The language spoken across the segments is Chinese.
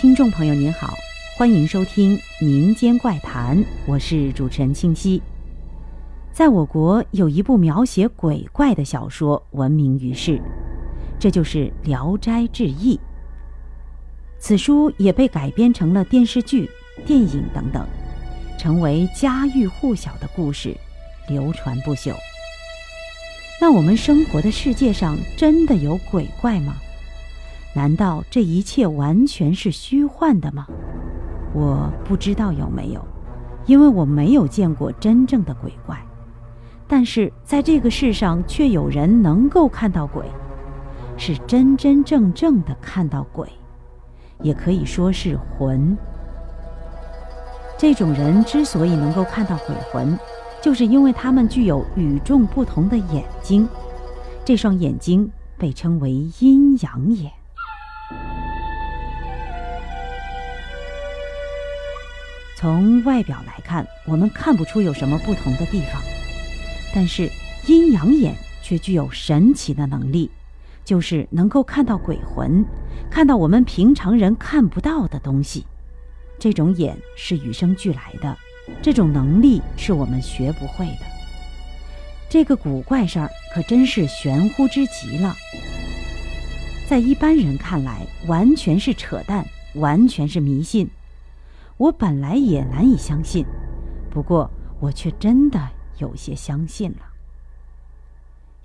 听众朋友您好，欢迎收听《民间怪谈》，我是主持人清溪。在我国有一部描写鬼怪的小说闻名于世，这就是《聊斋志异》。此书也被改编成了电视剧、电影等等，成为家喻户晓的故事，流传不朽。那我们生活的世界上真的有鬼怪吗？难道这一切完全是虚幻的吗？我不知道有没有，因为我没有见过真正的鬼怪。但是在这个世上，却有人能够看到鬼，是真真正正的看到鬼，也可以说是魂。这种人之所以能够看到鬼魂，就是因为他们具有与众不同的眼睛，这双眼睛被称为阴阳眼。从外表来看，我们看不出有什么不同的地方，但是阴阳眼却具有神奇的能力，就是能够看到鬼魂，看到我们平常人看不到的东西。这种眼是与生俱来的，这种能力是我们学不会的。这个古怪事儿可真是玄乎之极了，在一般人看来，完全是扯淡，完全是迷信。我本来也难以相信，不过我却真的有些相信了，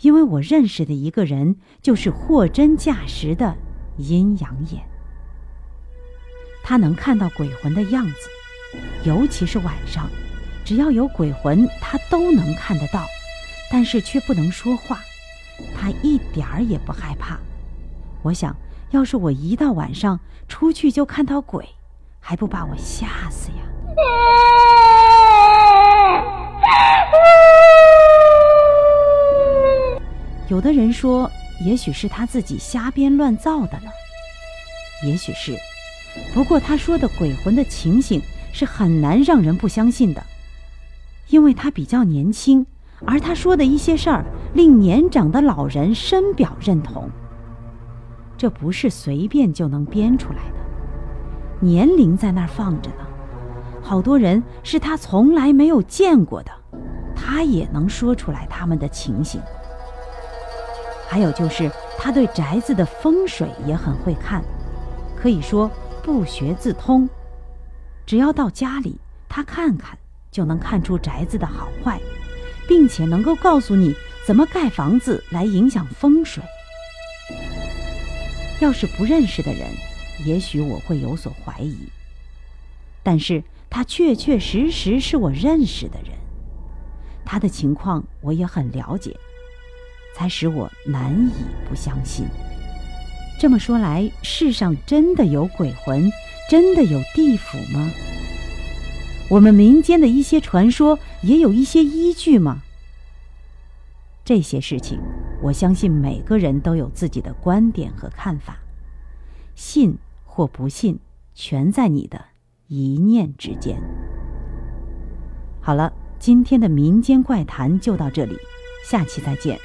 因为我认识的一个人就是货真价实的阴阳眼，他能看到鬼魂的样子，尤其是晚上，只要有鬼魂，他都能看得到，但是却不能说话，他一点儿也不害怕。我想要是我一到晚上出去就看到鬼。还不把我吓死呀！有的人说，也许是他自己瞎编乱造的呢。也许是，不过他说的鬼魂的情形是很难让人不相信的，因为他比较年轻，而他说的一些事儿令年长的老人深表认同。这不是随便就能编出来的。年龄在那儿放着呢，好多人是他从来没有见过的，他也能说出来他们的情形。还有就是他对宅子的风水也很会看，可以说不学自通。只要到家里，他看看就能看出宅子的好坏，并且能够告诉你怎么盖房子来影响风水。要是不认识的人。也许我会有所怀疑，但是他确确实实是我认识的人，他的情况我也很了解，才使我难以不相信。这么说来，世上真的有鬼魂，真的有地府吗？我们民间的一些传说也有一些依据吗？这些事情，我相信每个人都有自己的观点和看法，信。或不信，全在你的一念之间。好了，今天的民间怪谈就到这里，下期再见。